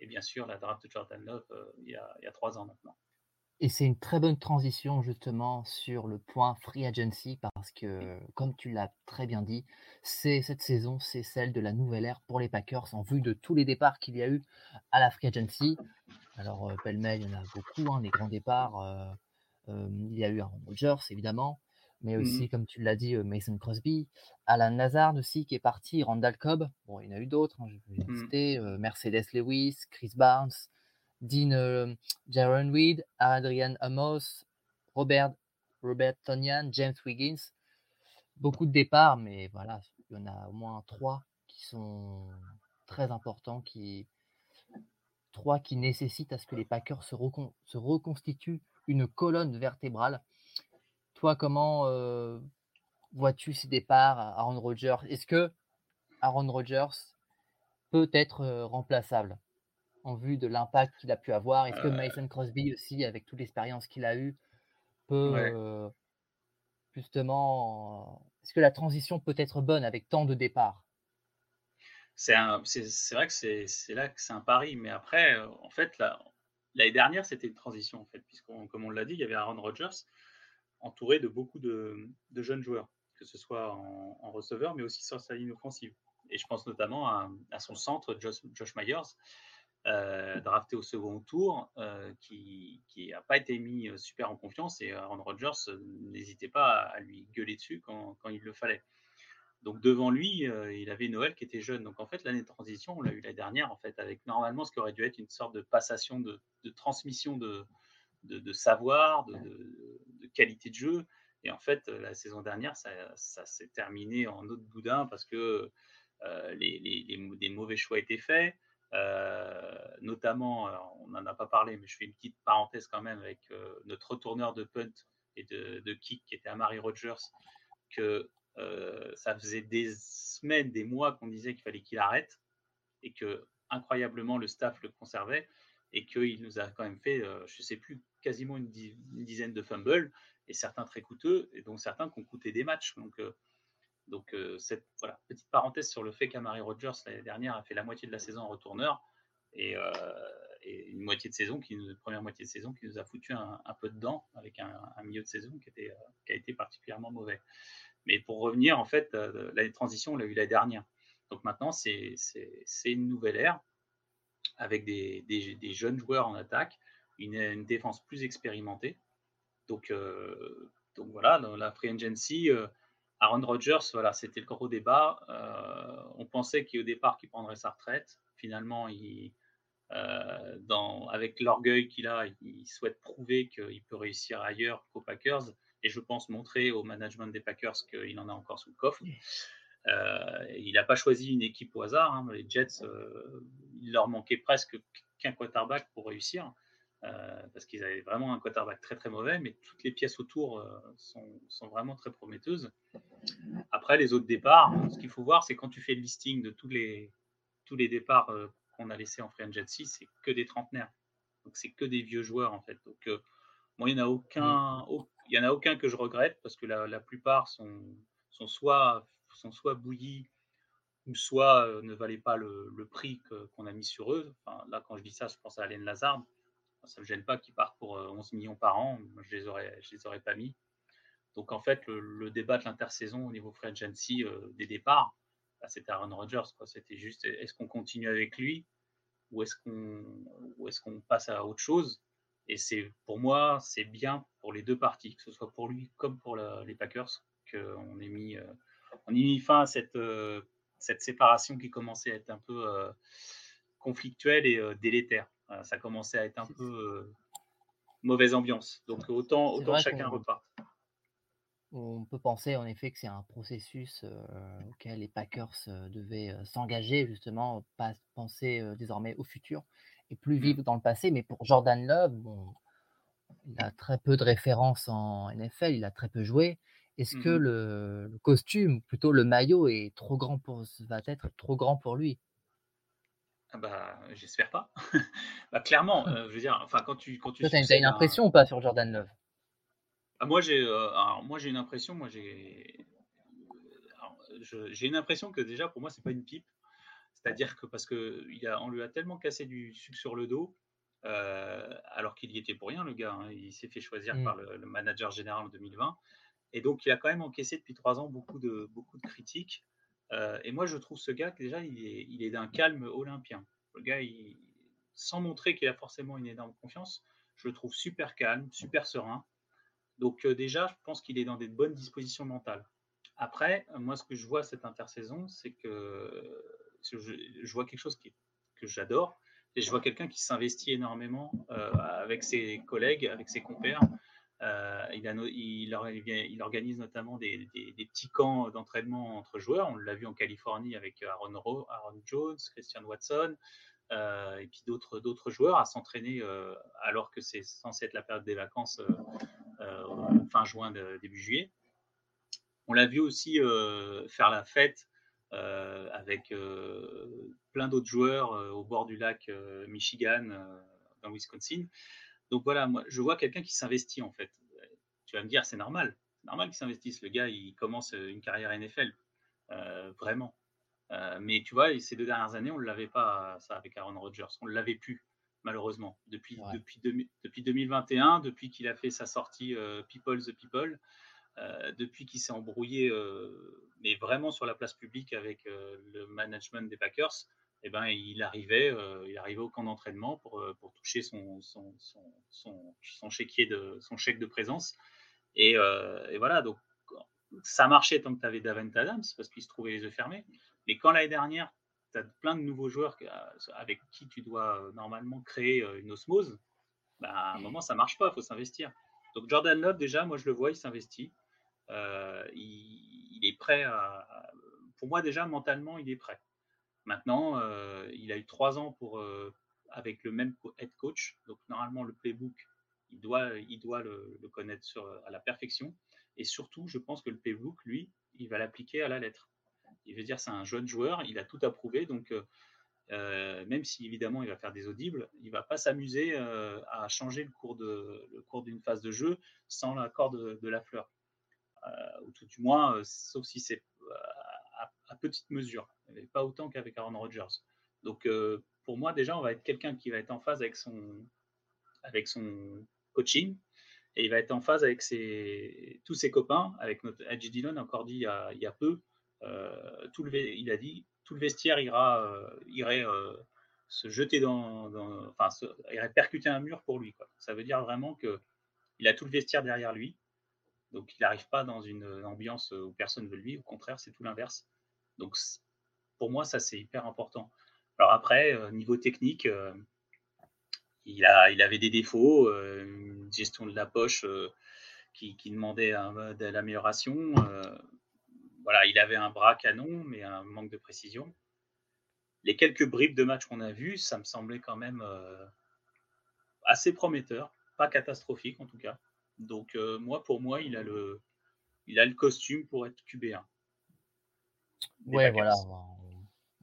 et, bien sûr la draft de Jordan Love il, y a, il y a trois ans maintenant. Et c'est une très bonne transition justement sur le point free agency parce que, comme tu l'as très bien dit, c'est cette saison, c'est celle de la nouvelle ère pour les Packers en vue de tous les départs qu'il y a eu à la free agency. Alors, euh, pêle-mêle, il y en a beaucoup, hein, des grands départs. Euh, euh, il y a eu Aaron Rodgers, évidemment, mais mmh aussi, comme tu l'as dit, Mason Crosby, Alan Lazard aussi qui est parti, Randall Cobb, bon, il y en a eu d'autres, hein, je vais citer, Mercedes Lewis, Chris Barnes, Dean euh, Jaron Reed, Adrian Amos, Robert, Robert Tonian, James Wiggins. Beaucoup de départs, mais voilà, il y en a au moins trois qui sont très importants, qui trois qui nécessitent à ce que les Packers se, se reconstituent une colonne vertébrale. Toi, comment euh, vois-tu ces départs Aaron Rodgers? Est-ce que Aaron Rodgers peut être euh, remplaçable? En vue de l'impact qu'il a pu avoir? Est-ce que Mason Crosby aussi, avec toute l'expérience qu'il a eue, peut justement. Est-ce que la transition peut être bonne avec tant de départs? C'est vrai que c'est là que c'est un pari, mais après, en fait, l'année dernière, c'était une transition, en fait, puisqu'on, comme on l'a dit, il y avait Aaron Rodgers entouré de beaucoup de, jeunes joueurs, que ce soit en, receveur, mais aussi sur sa ligne offensive. Et je pense notamment à, son centre, Josh, Josh Myers, euh, drafté au second tour, euh, qui n'a pas été mis euh, super en confiance et Aaron Rodgers n'hésitait pas à, lui gueuler dessus quand, il le fallait. Donc devant lui, il avait Noël qui était jeune. Donc en fait, l'année de transition, on l'a eu la dernière, en fait, avec normalement ce qui aurait dû être une sorte de passation, de, transmission de, de, savoir, de, qualité de jeu. Et en fait, la saison dernière, ça, s'est terminé en autre boudin parce que les, les, des mauvais choix étaient faits. Euh, notamment, on n'en a pas parlé, mais je fais une petite parenthèse quand même avec euh, notre retourneur de punt et de, kick qui était Amari Rogers, que euh, ça faisait des semaines, des mois qu'on disait qu'il fallait qu'il arrête et que incroyablement le staff le conservait et qu'il nous a quand même fait, je ne sais plus, quasiment une, dizaine de fumbles et certains très coûteux et donc certains qui ont coûté des matchs. Donc, euh, cette voilà, petite parenthèse sur le fait qu'Amari Rogers, l'année dernière, a fait la moitié de la saison en retourneur et, euh, une moitié de saison, qui, une première moitié de saison qui nous a foutu un, peu dedans avec un, milieu de saison qui, était, euh, qui a été particulièrement mauvais. Mais pour revenir, en fait, la transition, on l'a eu l'année dernière. Donc maintenant, c'est une nouvelle ère avec des, des, jeunes joueurs en attaque, une, défense plus expérimentée. Donc, donc voilà, dans la free agency, Aaron Rodgers, voilà, c'était le gros débat. Euh, on pensait qu'au départ qu'il prendrait sa retraite. Finalement, euh, avec l'orgueil qu'il a, il souhaite prouver qu'il peut réussir ailleurs qu'aux Packers. Et je pense montrer au management des Packers qu'il en a encore sous le coffre. Euh, il n'a pas choisi une équipe au hasard. Hein. Les Jets, il leur manquait presque qu'un quarterback pour réussir. Euh, parce qu'ils avaient vraiment un quarterback très très mauvais, mais toutes les pièces autour euh, sont, sont, vraiment très prometteuses. Après, les autres départs, ce qu'il faut voir, c'est quand tu fais le listing de tous les, tous les départs euh, qu'on a laissés en Free Agency, c'est que des trentenaires. Donc, c'est que des vieux joueurs, en fait. Donc, moi, il n'y en, a aucun, il y en a aucun que je regrette, parce que la, la plupart sont, sont, soit, sont soit bouillis, ou soit ne valaient pas le, le prix qu'on a mis sur eux. Enfin, là, quand je dis ça, je pense à Alain Lazard ça ne me gêne pas qu'ils partent pour 11 euh, millions par an. je les, les aurais pas mis. Donc, en fait, le, débat de l'intersaison au niveau free agency euh, des départs, bah, c'était Aaron Rodgers. C'était juste est-ce qu'on continue avec lui ou est-ce qu'on est qu'on passe à autre chose? Et pour moi, c'est bien pour les deux parties, que ce soit pour lui comme pour les Packers, qu'on ait mis, euh, ait mis fin à cette, cette séparation qui commençait à être un peu conflictuelle et délétère ça commençait à être un peu euh, mauvaise ambiance. Donc autant, autant chacun repart. On peut penser en effet que c'est un processus euh, auquel les Packers euh, devaient s'engager, justement, pas penser désormais au futur et plus mmh. vivre dans le passé. Mais pour Jordan Love, il a très peu de références en NFL, il a très peu joué. Est-ce que mmh le, le, costume, plutôt le maillot, est trop grand pour va être trop grand pour lui? Ah bah, j'espère pas. bah, clairement, euh, je veux dire, enfin, quand tu. Quand tu as, une impression ou pas sur Jordan Love? Ah, moi, j'ai moi j'ai une impression, moi j'ai j'ai une impression que déjà pour moi c'est pas une pipe. C'est-à-dire que parce que il a, on lui a tellement cassé du sucre sur le dos, alors qu'il y était pour rien le gars. Hein. il s'est fait choisir mmh. par le, le, manager général en 2020, et donc il a quand même encaissé depuis trois ans beaucoup de beaucoup de critiques. Euh, et moi, je trouve ce gars déjà, il est, d'un calme olympien. Le gars, sans montrer qu'il a forcément une énorme confiance, je le trouve super calme, super serein. Donc euh, déjà, je pense qu'il est dans des bonnes dispositions mentales. Après, moi, ce que je vois cette intersaison, c'est que je, vois quelque chose que j'adore, et je vois quelqu'un qui s'investit énormément euh, avec ses collègues, avec ses compères, euh, il, organise notamment des, petits camps d'entraînement entre joueurs. On l'a vu en Californie avec Aaron, Aaron Jones, Christian Watson, euh, et puis d'autres joueurs à s'entraîner euh, alors que c'est censé être la période des vacances fin juin, début juillet. On l'a vu aussi faire la fête avec plein d'autres joueurs au bord du lac Michigan, dans Wisconsin. Donc voilà, moi, je vois quelqu'un qui s'investit en fait. Tu vas me dire, c'est normal. C'est normal qu'il s'investisse. Le gars, il commence euh, une carrière NFL. Euh, vraiment. Euh, mais tu vois, ces deux dernières années, on ne l'avait pas, ça, avec Aaron Rodgers. On ne l'avait plus, malheureusement. Depuis, depuis, depuis 2021, depuis qu'il a fait sa sortie People the People, depuis qu'il s'est embrouillé, mais vraiment sur la place publique avec le management des Packers, eh ben, il, arrivait, euh, il arrivait au camp d'entraînement pour, euh, pour toucher son, son, son, son, chéquier de, son chèque de présence. Et, euh, et voilà, donc ça marchait tant que tu avais Davent Adams parce qu'il se trouvait les yeux fermés. Mais quand l'année dernière, tu as plein de nouveaux joueurs avec qui tu dois normalement créer une osmose, bah, à un moment, ça marche pas, il faut s'investir. Donc Jordan Love, déjà, moi je le vois, il s'investit. il, est prêt. Pour moi, déjà, mentalement, il est prêt. Maintenant, euh, il a eu trois ans pour, euh, avec le même head coach. Donc, normalement, le playbook, il doit, il doit le, connaître à la perfection. Et surtout, je pense que le playbook, lui, il va l'appliquer à la lettre. Il veut dire, c'est un jeune joueur, il a tout approuvé. Donc, euh, même si évidemment il va faire des audibles, il va pas s'amuser à changer le cours de le cours d'une phase de jeu sans l'accord de, de, la fleur, ou tout du moins, sauf si c'est à petite mesure, mais pas autant qu'avec Aaron Rodgers. Donc euh, pour moi déjà, on va être quelqu'un qui va être en phase avec son, avec son coaching et il va être en phase avec ses, tous ses copains, avec notre Edgy Dillon encore dit il y a, peu, euh, tout le, il a dit tout le vestiaire ira, euh, irait se jeter dans, enfin, irait percuter un mur pour lui. Ça veut dire vraiment que il a tout le vestiaire derrière lui, donc il n'arrive pas dans une ambiance où personne veut lui. Au contraire, c'est tout l'inverse. Donc, pour moi, ça, c'est hyper important. Alors après, euh, niveau technique, euh, il, avait des défauts, euh, une gestion de la poche qui, demandait de l'amélioration. voilà, il avait un bras canon, mais un manque de précision. Les quelques bribes de match qu'on a vus, ça me semblait quand même assez prometteur, pas catastrophique en tout cas. Donc moi, pour moi, il a le, il a le costume pour être QB1. Ouais, voilà.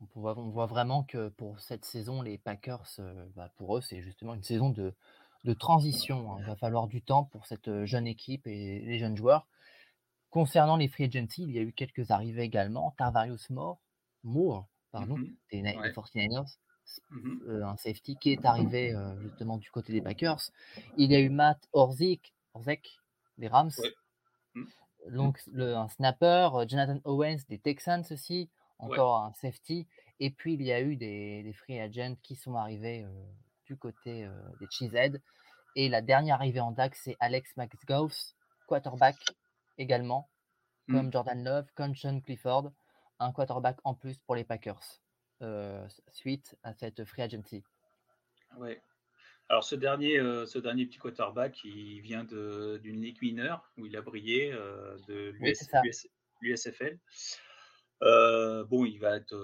On, voit, on voit vraiment que pour cette saison, les Packers, euh, bah, pour eux, c'est justement une saison de, de transition. Hein. Il va falloir du temps pour cette euh, jeune équipe et les jeunes joueurs. Concernant les free agency, il y a eu quelques arrivées également. Tarvarius Moore, Moore pardon, des, 49ers, mmh euh, un safety qui est arrivé justement du côté des Packers. Il y a eu Matt Orzik, Orzek des Rams. Mmh donc le, un snapper, euh, Jonathan Owens des Texans aussi, encore un safety. Et puis il y a eu des, free agents qui sont arrivés euh, du côté euh, des Cheesehead. Et la dernière arrivée en DAX, c'est Alex McGough, quarterback également, mmh. comme Jordan Love, comme Sean Clifford, un quarterback en plus pour les Packers, suite à cette free agency. Ouais, alors ce dernier, euh, ce dernier petit quarterback, il vient d'une ligue mineure où il a brillé, euh, de l'USFL. Euh, bon, il va être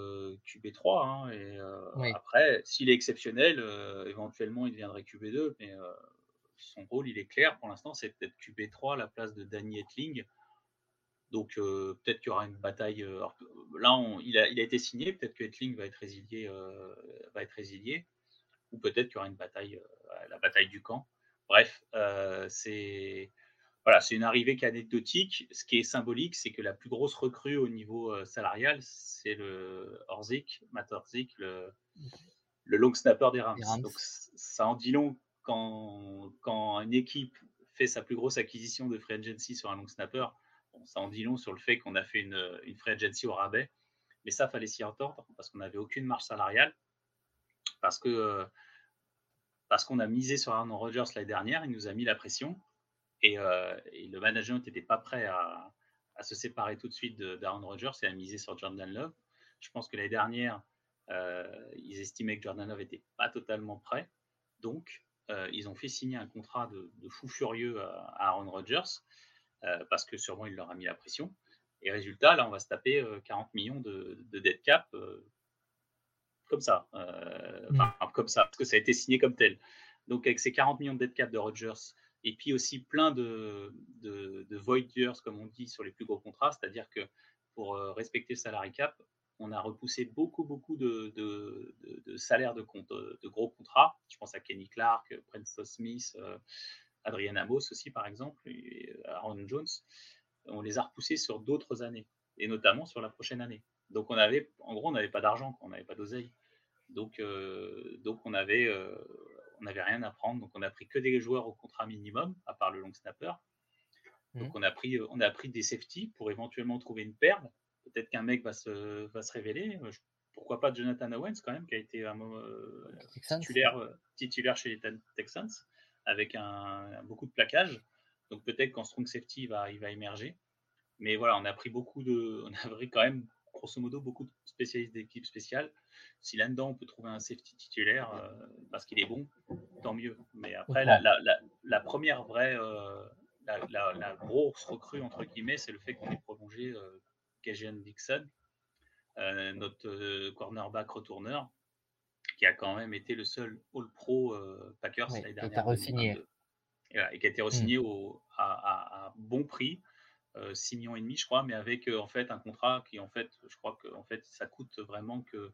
QB3, hein, et après, s'il est exceptionnel, éventuellement il deviendrait QB2, mais son rôle, il est clair pour l'instant, c'est peut-être QB3 à la place de Danny Etling. Donc peut-être qu'il y aura une bataille. là, il, a, il, a, été signé, peut-être que Etling va être résilié. va être résilié ou peut-être qu'il y aura une bataille, euh, la bataille du camp. Bref, euh, c'est voilà, c'est une arrivée qui est anecdotique. Ce qui est symbolique, c'est que la plus grosse recrue au niveau salarial, c'est le Orzik, Matt Orzik, le, le long snapper des Rams. Donc ça en dit long quand, quand une équipe fait sa plus grosse acquisition de free agency sur un long snapper. ça en dit long sur le fait qu'on a fait une, une free agency au rabais. Mais ça, fallait s'y entendre parce qu'on n'avait aucune marge salariale. Parce que parce qu'on a misé sur Aaron Rodgers l'année dernière, il nous a mis la pression. Et, le management n'était pas prêt à, à, se séparer tout de suite d'Aaron Rodgers et à miser sur Jordan Love. Je pense que l'année dernière, ils estimaient que Jordan Love n'était pas totalement prêt. Donc, ils ont fait signer un contrat de, fou furieux à, Aaron Rodgers parce que sûrement il leur a mis la pression. Et résultat, là, on va se taper 40 millions de dead cap comme ça. Mmh. Enfin, comme ça, parce que ça a été signé comme tel. Donc, avec ces 40 millions de dead cap de Rodgers, et puis aussi plein de, de, de void years, comme on dit, sur les plus gros contrats, c'est-à-dire que pour respecter le salary cap, on a repoussé beaucoup, beaucoup de, de, salaires de, compte, de gros contrats. Je pense à Kenny Clark, Prince Smith, euh, Adrian Amos aussi, par exemple, et euh, Aaron Jones. On les a repoussés sur d'autres années, et notamment sur la prochaine année. Donc, on avait, en gros, on n'avait pas d'argent, on n'avait pas d'oseille. Donc, euh, donc on avait, on n'avait rien à prendre. Donc, on a pris que des joueurs au contrat minimum, à part le long snapper. Donc, mmh. on a pris, on a pris des safety pour éventuellement trouver une perle peut-être qu'un mec va se, va se révéler. Euh, pourquoi pas Jonathan Owens, quand même, qui a été un, euh, titulaire, euh, titulaire chez les Texans, avec un, beaucoup de plaquage. Donc peut-être qu'en strong safety, il va, il va émerger. Mais voilà, on a pris beaucoup de. On a pris quand même, grosso modo, beaucoup de spécialistes d'équipes spéciales. Si là-dedans, on peut trouver un safety titulaire parce qu'il est bon, tant mieux. Mais après, la, la, la, première vraie. la, grosse recrue, entre guillemets, c'est le fait qu'on ait prolongé Kajian Dixon, euh, notre euh, cornerback retourneur, qui a quand même été le seul All-Pro euh, Packers l'année dernière. Qui a re-signé. Et, qui a été re-signé hmm. à, bon prix. 6 millions et demi, je crois, mais avec en fait un contrat qui en fait, je crois que en fait, ça coûte vraiment que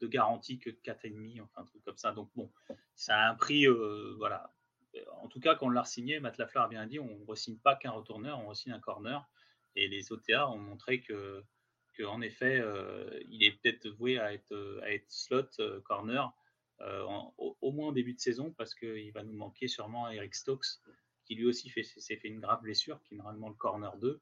de garantie que 4,5, enfin un truc comme ça. Donc bon, ça a un prix, voilà. En tout cas, quand on l'a signé, Matt Lafleur a bien dit, on ne re-signe pas qu'un retourneur, on re-signe un corner. Et les OTA ont montré que, en effet, euh, il est peut-être voué à être, à être slot euh, corner, euh, au, moins en début de saison, parce qu'il va nous manquer sûrement Eric Stokes, qui lui aussi s'est fait une grave blessure, qui est normalement le corner 2.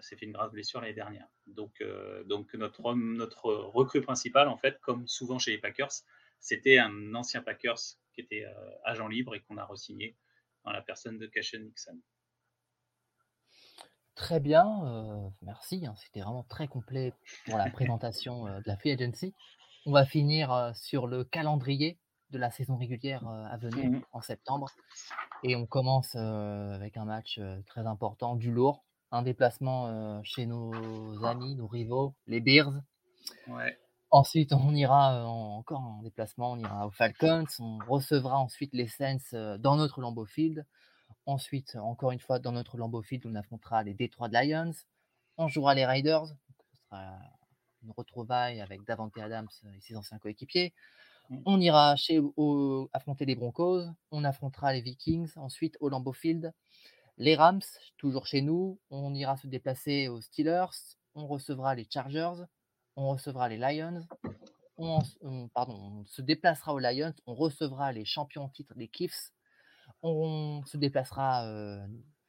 s'est fait une grave blessure l'année dernière. Donc, donc notre, notre recrue principal, en fait, comme souvent chez les Packers, c'était un ancien Packers qui était agent libre et qu'on a re-signé dans la personne de Cashen Nixon. Très bien, merci, hein, c'était vraiment très complet pour la présentation, de la Free Agency. On va finir, sur le calendrier de la saison régulière, à venir mmh en septembre et on commence, avec un match, très important, du lourd, un déplacement, chez nos amis, nos rivaux, les Bears. Ensuite, on ira, encore en déplacement, on ira aux Falcons, on recevra ensuite les Saints, dans notre Lambeau Field. Ensuite, encore une fois, dans notre Lambeau Field, on affrontera les Detroit Lions. On jouera les Raiders. ce sera une retrouvaille avec Davante Adams et ses anciens coéquipiers. Mmh. On ira chez, affronter les Broncos. On affrontera les Vikings. Ensuite, au Lambeau Field, les Rams, toujours chez nous. On ira se déplacer aux Steelers. On recevra les Chargers. On recevra les Lions. On, se déplacera aux Lions. On recevra les champions en titre, les Chiefs on se déplacera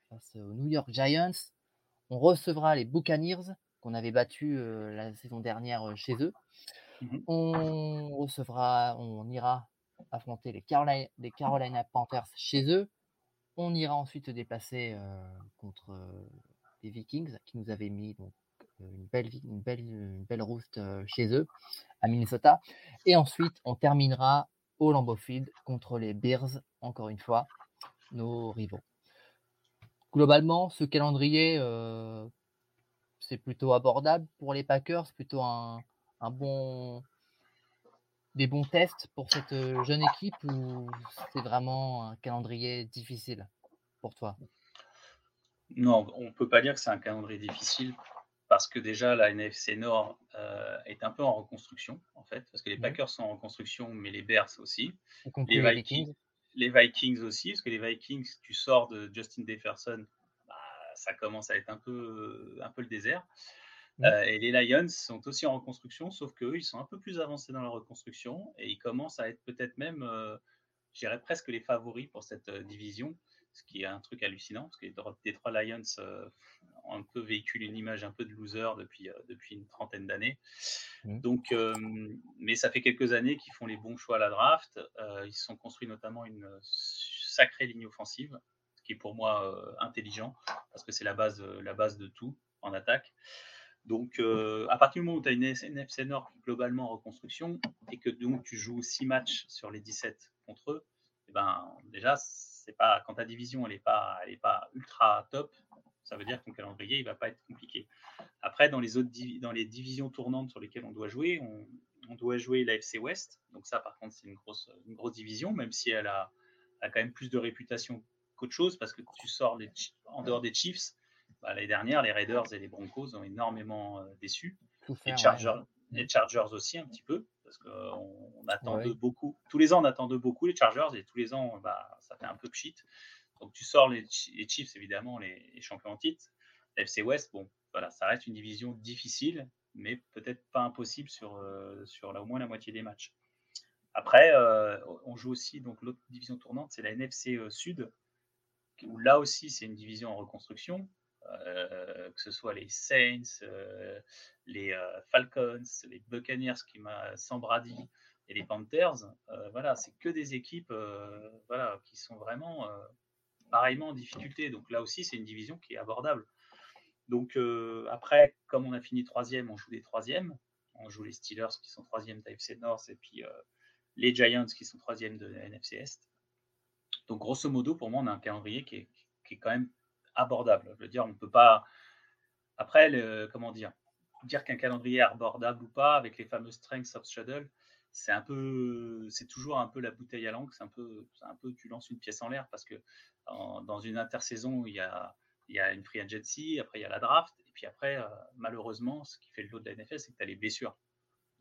face aux New York Giants. On recevra les Buccaneers qu'on avait battus la saison dernière chez eux. Mmh on recevra, on ira affronter les Carolina, Panthers chez eux. On ira ensuite déplacer contre les Vikings qui nous avaient mis donc, une, belle, une, belle, une belle rouste chez eux à Minnesota. Et ensuite, on terminera au Lambeau Field contre les Bears, encore une fois, nos rivaux. Globalement, ce calendrier, euh, c'est plutôt abordable pour les Packers, plutôt un, bon, des bons tests pour cette euh, jeune équipe ou c'est vraiment un calendrier difficile pour toi? Non, on ne peut pas dire que c'est un calendrier difficile parce que déjà la NFC Nord euh, est un peu en reconstruction en fait, parce que les mmh Packers sont en reconstruction, mais les Bears aussi. les Vikings les Vikings aussi, parce que les Vikings, tu sors de Justin Jefferson, bah, ça commence à être un peu, un peu le désert. Mmh. Euh, et les Lions sont aussi en reconstruction, sauf qu'eux, ils sont un peu plus avancés dans la reconstruction et ils commencent à être peut-être même, euh, je dirais presque les favoris pour cette euh, division, ce qui est un truc hallucinant, parce que les Detroit Lions ont un peu véhiculé une image un peu de loser depuis, depuis une trentaine d'années. Mmh. Donc, mais ça fait quelques années qu'ils font les bons choix à la draft. ils se sont construits notamment une sacrée ligne offensive, ce qui est pour moi intelligent, parce que c'est la base, la base de tout en attaque. Donc, euh, à partir du moment où tu as une NFC Nord globalement en reconstruction et que donc tu joues 6 matchs sur les 17 contre eux, eh ben, déjà, c'est pas, quand ta division n'est pas, pas ultra top, ça veut dire que ton calendrier il va pas être compliqué. Après, dans les, autres dans les divisions tournantes sur lesquelles on doit jouer, on, doit jouer la FC West. Donc, ça, par contre, c'est une grosse, une grosse division, même si elle a, a quand même plus de réputation qu'autre chose parce que tu sors en dehors des Chiefs bah, l'année dernière, les Raiders et les Broncos ont énormément euh, déçu. les, Chargers, les Chargers aussi un petit peu, parce qu'on on attend de beaucoup. Tous les ans, on attend de beaucoup les Chargers, et tous les ans, bah, ça fait un peu pchit. Donc tu sors les, Chiefs, évidemment, les, champions en titre. FC West, bon, voilà, ça reste une division difficile, mais peut-être pas impossible sur, euh, sur au moins la moitié des matchs. Après, euh, on joue aussi, donc l'autre division tournante, c'est la NFC Sud, où là aussi c'est une division en reconstruction. Euh, que ce soit les Saints, euh, les euh, Falcons, les Buccaneers qui m'a sans et les Panthers, voilà, c'est que des équipes voilà, qui sont vraiment pareillement en difficulté. Donc là aussi, c'est une division qui est abordable. Donc après, comme on a fini troisième, on joue les troisièmes. On joue les Steelers qui sont troisième de North et puis les Giants qui sont troisième de NFC Est. Donc grosso modo, pour moi, on a un calendrier qui est, qui est quand même abordable. Je veux dire, on ne peut pas. Après, le, comment dire Dire qu'un calendrier est abordable ou pas, avec les fameux strengths of shuttle, c'est un peu, c'est toujours un peu la bouteille à langue. C'est un peu, un peu, tu lances une pièce en l'air parce que dans une intersaison, il y a, il y a une free agency, après il y a la draft, et puis après, euh, malheureusement, ce qui fait le lot de la NFL, c'est que tu as les blessures.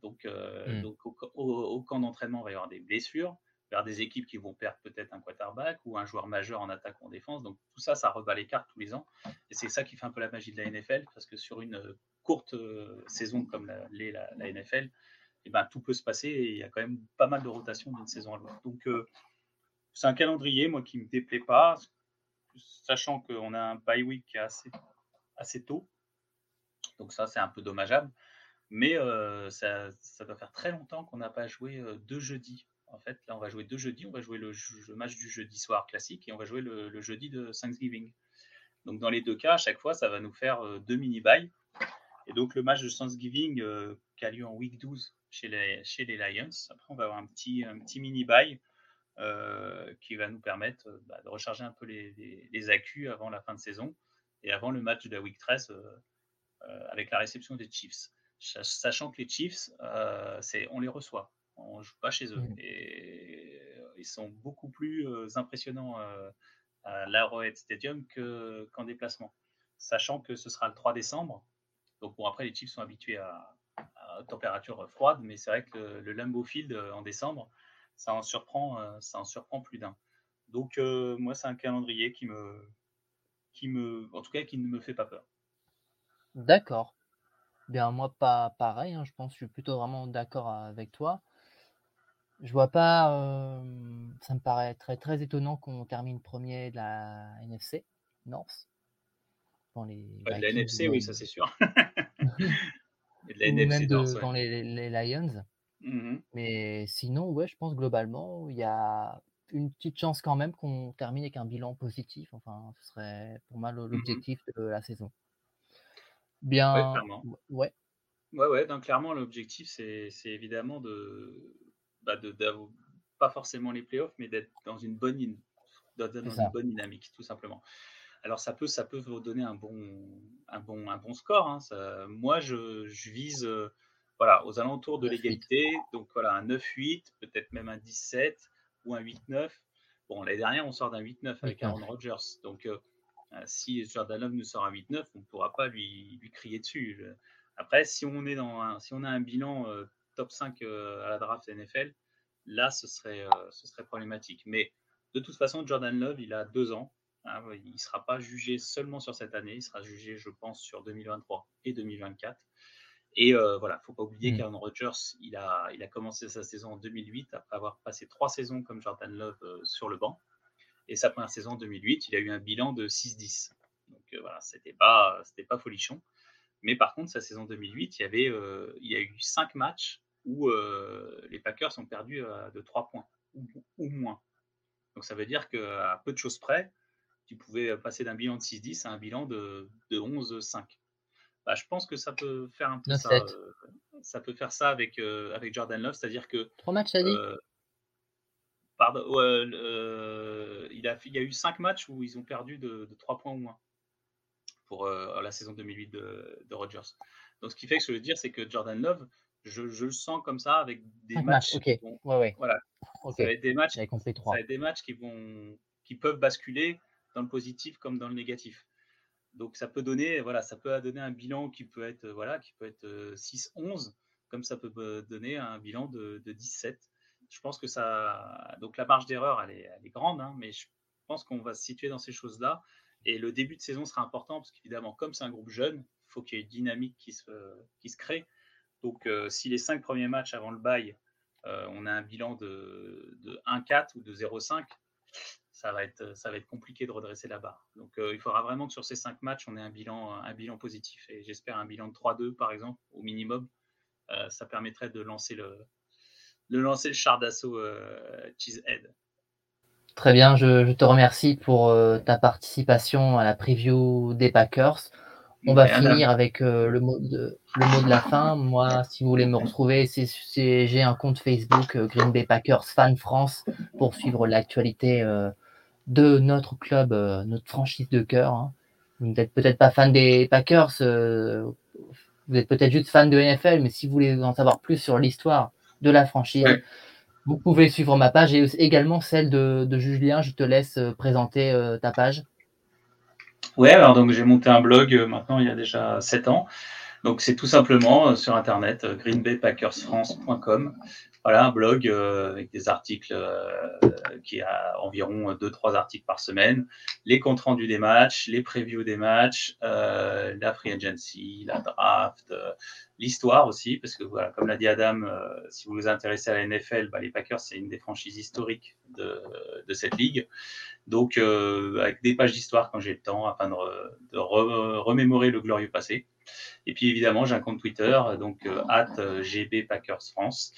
Donc, euh, hmm. donc au, camp d'entraînement, il va y avoir des blessures vers des équipes qui vont perdre peut-être un quarterback ou un joueur majeur en attaque ou en défense. Donc tout ça, ça rebat les cartes tous les ans. Et c'est ça qui fait un peu la magie de la NFL, parce que sur une courte euh, saison comme l'est la, NFL, eh ben, tout peut se passer et il y a quand même pas mal de rotation d'une saison à l'autre. Donc euh, c'est un calendrier, moi, qui ne me déplaît pas, sachant qu'on a un bye week qui est assez, assez tôt. Donc ça, c'est un peu dommageable. Mais euh, ça, ça, doit faire très longtemps qu'on n'a pas joué deux jeudis en fait, là, on va jouer deux jeudis. On va jouer le, match du jeudi soir classique et on va jouer le, jeudi de Thanksgiving. Donc, dans les deux cas, à chaque fois, ça va nous faire euh, deux mini-buys. Et donc, le match de Thanksgiving euh, qui a lieu en week 12 chez les, Lions. Après, on va avoir un petit, mini-buy euh, qui va nous permettre bah, de recharger un peu les, les, avant la fin de saison et avant le match de la week 13 avec la réception des Chiefs. Sachant que les Chiefs, on les reçoit on joue pas chez eux. Mmh. Et euh, ils sont beaucoup plus euh, impressionnants euh, à l'Arrowhead Stadium qu'en déplacement. Sachant que ce sera le 3 décembre. Donc bon, après, les Chiefs sont habitués à, température froide, mais c'est vrai que le, Lambeau Field en décembre, ça en surprend, ça en surprend plus d'un. Donc moi, c'est un calendrier qui me, qui me, en tout cas, qui ne me fait pas peur. D'accord. Bien, moi, pas pareil. Hein, je pense, je suis plutôt vraiment d'accord avec toi. Je vois pas, ça me paraît très, très étonnant qu'on termine premier de la NFC North. Dans les de la NFC, oui, ça c'est sûr. de la NFC même dans les, les Lions. Mmh Mais sinon, ouais, je pense globalement, il y a une petite chance quand même qu'on termine avec un bilan positif. Enfin, ce serait pour moi mmh l'objectif de la saison. Bien. Ouais, ouais. Ouais, donc clairement, l'objectif, c'est évidemment de, bah, de, pas forcément les playoffs, mais d'être dans une bonne, dans, une bonne dynamique, tout simplement. Alors ça peut, ça peut vous donner un bon, un bon, un bon score. Hein, moi, je, je vise euh, voilà, aux alentours de l'égalité. Donc voilà, un 9-8, peut-être même un 17 ou un 8-9. Bon, l'année dernière, on sort d'un 8-9 avec Aaron Rodgers. Donc euh, euh, si Jordan Love nous sort un 8-9, on ne pourra pas lui, lui crier dessus. Après, si on, est dans un, si on a un bilan top 5 euh, à la draft NFL, là, ce serait, euh, ce serait problématique. Mais de toute façon, Jordan Love, il a deux ans. Hein, il ne sera pas jugé seulement sur cette année, il sera jugé, je pense, sur 2023 et 2024. Et euh, voilà, faut pas oublier mmh. qu'Aaron Rodgers, il a, il a commencé sa saison en 2008 après avoir passé trois saisons comme Jordan Love euh, sur le banc. Et sa première saison en 2008, il a eu un bilan de 6-10. Donc euh, voilà, c'était pas, c'était pas folichon. Mais par contre, sa saison 2008, il y avait, il y a eu cinq matchs où les Packers ont perdu de 3 points ou, ou, moins. Donc ça veut dire qu'à peu de choses près, tu pouvais passer d'un bilan de 6-10 à un bilan de, de 11-5. Bah, je pense que ça peut faire un peu ça. Euh, ça peut faire ça avec, euh, avec Jordan Love, c'est-à-dire que. Trois matchs, ça dit? euh, Pardon, il, a, il y a eu cinq matchs où ils ont perdu de, de 3 points ou moins pour la saison 2008 de, de Rodgers. Donc, ce qui fait que je veux dire, c'est que Jordan Love, je, je, le sens comme ça avec des matchs. Qui vont, ouais, ouais. Voilà. Okay. Ça des matchs. compris Ça va être des matchs qui vont, qui peuvent basculer dans le positif comme dans le négatif. Donc ça peut donner, voilà, ça peut donner un bilan qui peut être, voilà, qui peut être 6-11, comme ça peut donner un bilan de, 17. Je pense que ça, donc la marge d'erreur, elle est, elle est, grande, hein, mais je pense qu'on va se situer dans ces choses-là. Et le début de saison sera important parce qu'évidemment, comme c'est un groupe jeune, il faut qu'il y ait une dynamique qui se, qui se crée. Donc, si les cinq premiers matchs avant le bail, on a un bilan de, de 1-4 ou de 0-5, ça va être, ça va être compliqué de redresser la barre. Donc euh, il faudra vraiment que sur ces cinq matchs, on ait un bilan, un bilan positif. Et j'espère un bilan de 3-2 par exemple, au minimum. Euh, ça permettrait de lancer le, de lancer le char d'assaut euh, Cheesehead. Très bien, je, te remercie pour ta participation à la preview des Packers. On va finir avec le, mot de, le mot de la fin. Moi, si vous voulez me retrouver, c'est, j'ai un compte Facebook Green Bay Packers Fan France pour suivre l'actualité de notre club, euh, notre franchise de cœur. Hein. Vous n'êtes peut-être pas fan des Packers, euh, vous êtes peut-être juste fan de NFL, mais si vous voulez en savoir plus sur l'histoire de la franchise, vous pouvez suivre ma page et également celle de, Julien. Je te laisse euh, présenter ta page. Ouais, alors donc j'ai monté un blog maintenant il y a déjà 7 ans. Donc c'est tout simplement sur internet greenbaypackersfrance.com voilà, un blog euh, avec des articles euh, qui a environ 2-3 articles par semaine, les comptes rendus des matchs, les previews des matchs, euh, la free agency, la draft, l'histoire aussi, parce que voilà, comme l'a dit Adam, si vous vous intéressez à la NFL, bah, les Packers, c'est une des franchises historiques de, de cette ligue. Donc, avec des pages d'histoire quand j'ai le temps, afin de, de remémorer le glorieux passé. Et puis évidemment, j'ai un compte Twitter, donc at GB Packers France.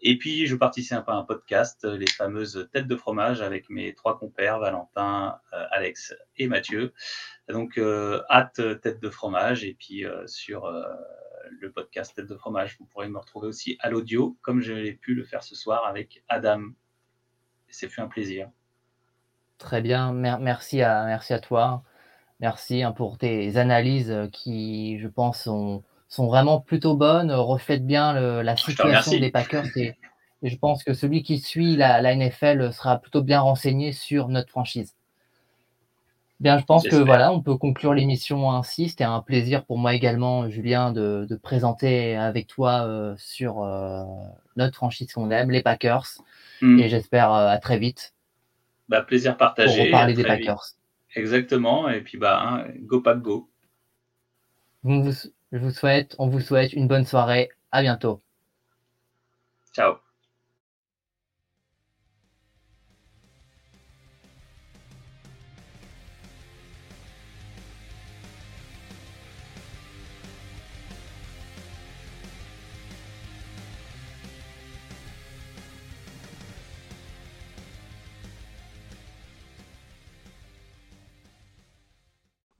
Et puis, je participe à un podcast, euh, les fameuses têtes de fromage, avec mes trois compères, Valentin, euh, Alex et Mathieu. Donc, euh, hâte tête de fromage. Et puis, sur le podcast tête de fromage, vous pourrez me retrouver aussi à l'audio, comme je l'ai pu le faire ce soir avec Adam. C'est fait un plaisir. Très bien. Merci à, merci à toi. Merci hein, pour tes analyses qui, je pense, sont sont vraiment plutôt bonnes, reflètent bien la situation des Packers. Et, je pense que celui qui suit la, NFL sera plutôt bien renseigné sur notre franchise. Bien, je pense que voilà, on peut conclure l'émission ainsi. C'était un plaisir pour moi également, Julien, de, présenter avec toi euh, sur euh, notre franchise qu'on aime, les Packers. Hmm. Et j'espère euh, à très vite. Bah, plaisir partagé. Pour parler des Packers. Exactement. Et puis, bah, hein, go Pack Go. Vous, je vous souhaite, on vous souhaite une bonne soirée. À bientôt. Ciao.